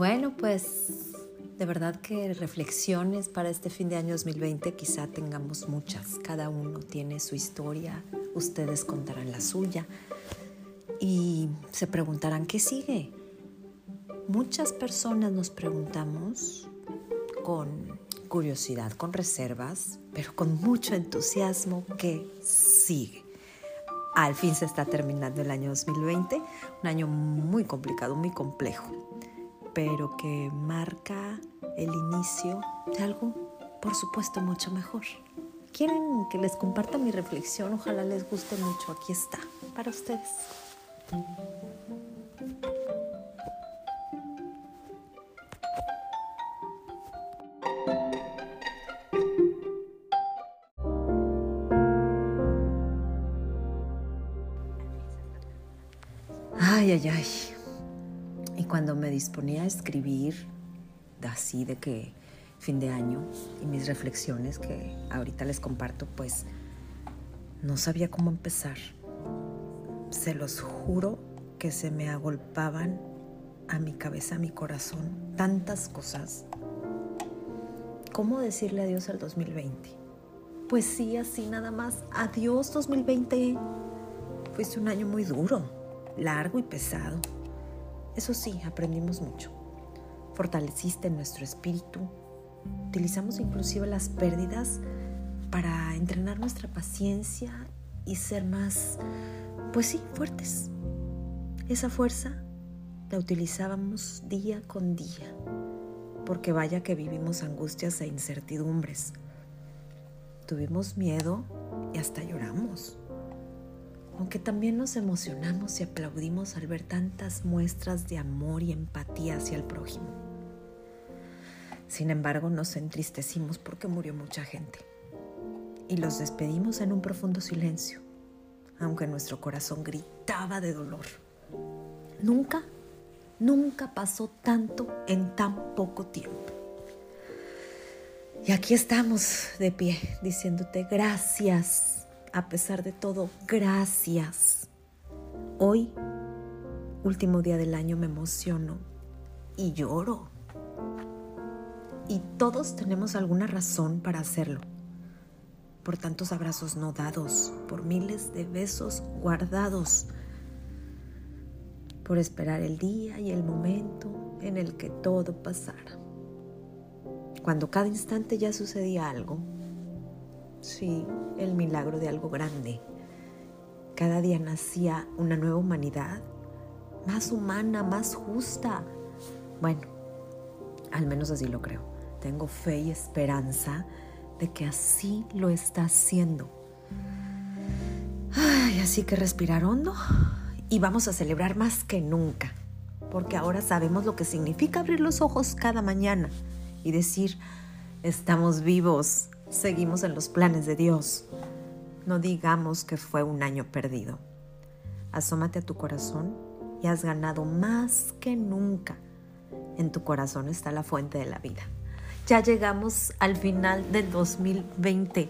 Bueno, pues de verdad que reflexiones para este fin de año 2020 quizá tengamos muchas. Cada uno tiene su historia, ustedes contarán la suya y se preguntarán qué sigue. Muchas personas nos preguntamos con curiosidad, con reservas, pero con mucho entusiasmo qué sigue. Al fin se está terminando el año 2020, un año muy complicado, muy complejo pero que marca el inicio de algo, por supuesto, mucho mejor. ¿Quieren que les comparta mi reflexión? Ojalá les guste mucho. Aquí está, para ustedes. Ay, ay, ay cuando me disponía a escribir, así de que fin de año y mis reflexiones que ahorita les comparto, pues no sabía cómo empezar. Se los juro que se me agolpaban a mi cabeza, a mi corazón, tantas cosas. ¿Cómo decirle adiós al 2020? Pues sí, así nada más. Adiós 2020. Fuiste un año muy duro, largo y pesado eso sí, aprendimos mucho. Fortaleciste nuestro espíritu. Utilizamos inclusive las pérdidas para entrenar nuestra paciencia y ser más, pues sí, fuertes. Esa fuerza la utilizábamos día con día, porque vaya que vivimos angustias e incertidumbres. Tuvimos miedo y hasta lloramos aunque también nos emocionamos y aplaudimos al ver tantas muestras de amor y empatía hacia el prójimo. Sin embargo, nos entristecimos porque murió mucha gente y los despedimos en un profundo silencio, aunque nuestro corazón gritaba de dolor. Nunca, nunca pasó tanto en tan poco tiempo. Y aquí estamos de pie diciéndote gracias a pesar de todo, gracias. Hoy, último día del año, me emociono y lloro. Y todos tenemos alguna razón para hacerlo. Por tantos abrazos no dados, por miles de besos guardados, por esperar el día y el momento en el que todo pasara. Cuando cada instante ya sucedía algo, Sí, el milagro de algo grande. Cada día nacía una nueva humanidad, más humana, más justa. Bueno, al menos así lo creo. Tengo fe y esperanza de que así lo está haciendo. Ay, así que respirar hondo y vamos a celebrar más que nunca, porque ahora sabemos lo que significa abrir los ojos cada mañana y decir, estamos vivos, seguimos en los planes de Dios. No digamos que fue un año perdido. Asómate a tu corazón y has ganado más que nunca. En tu corazón está la fuente de la vida. Ya llegamos al final del 2020.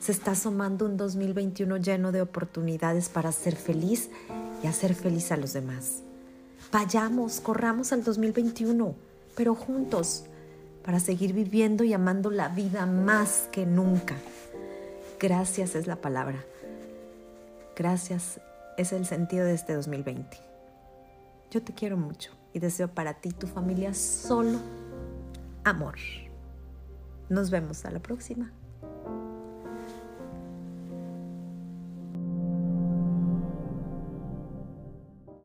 Se está asomando un 2021 lleno de oportunidades para ser feliz y hacer feliz a los demás. Vayamos, corramos al 2021, pero juntos, para seguir viviendo y amando la vida más que nunca. Gracias es la palabra. Gracias es el sentido de este 2020. Yo te quiero mucho y deseo para ti y tu familia solo amor. Nos vemos a la próxima.